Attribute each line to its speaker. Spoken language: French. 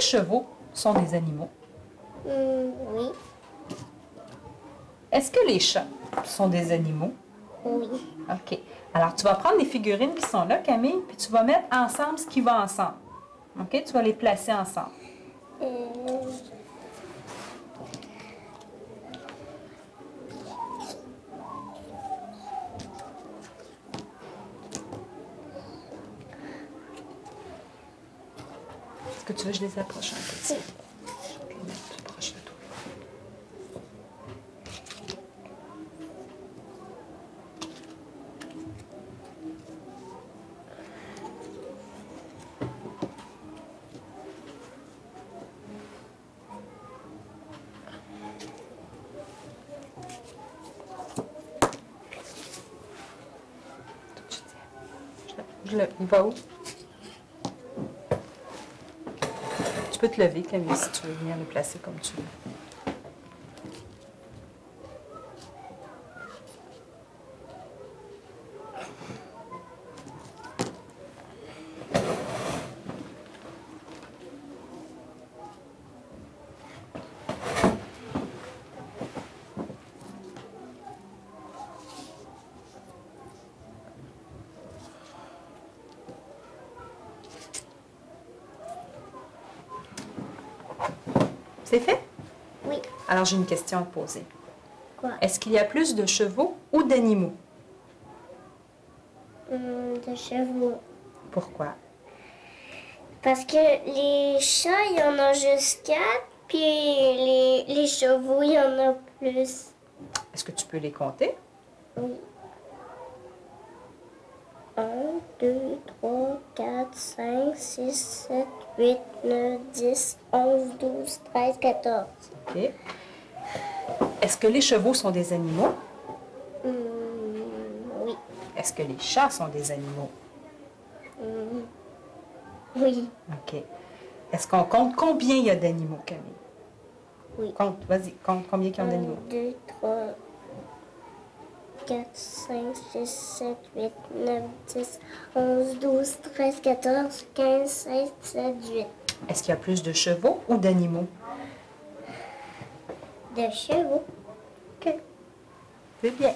Speaker 1: chevaux sont des animaux?
Speaker 2: Hmm, oui.
Speaker 1: Est-ce que les chats sont des animaux?
Speaker 2: Oui.
Speaker 1: OK. Alors, tu vas prendre les figurines qui sont là, Camille, puis tu vas mettre ensemble ce qui va ensemble. OK? Tu vas les placer ensemble.
Speaker 2: Euh,
Speaker 1: Est-ce que tu veux que je les approche un peu? Je vais les mettre plus proche de toi. Je le, il va où? Tu peux te lever, Camille, si tu veux venir le placer comme tu veux. C'est fait?
Speaker 2: Oui.
Speaker 1: Alors, j'ai une question à te poser.
Speaker 2: Quoi?
Speaker 1: Est-ce qu'il y a plus de chevaux ou d'animaux?
Speaker 2: Hmm, de chevaux.
Speaker 1: Pourquoi?
Speaker 2: Parce que les chats, il y en a juste quatre, puis les, les chevaux, il y en a plus.
Speaker 1: Est-ce que tu peux les compter?
Speaker 2: Oui. 1, 2, 3, 4, 5, 6, 7, 8, 9, 10, 11, 12, 13, 14.
Speaker 1: OK. Est-ce que les chevaux sont des animaux?
Speaker 2: Hmm, oui.
Speaker 1: Est-ce que les chats sont des animaux?
Speaker 2: Hmm, oui.
Speaker 1: OK. Est-ce qu'on compte combien il y a d'animaux, Camille?
Speaker 2: Oui.
Speaker 1: Compte, vas-y, compte combien il y a
Speaker 2: 1,
Speaker 1: d'animaux.
Speaker 2: 2, 3, 4, 5, 6, 7, 8, 9, 10, 11, 12, 13, 14, 15, 16, 17, 18.
Speaker 1: Est-ce qu'il y a plus de chevaux ou d'animaux?
Speaker 2: De chevaux.
Speaker 1: OK. C'est bien.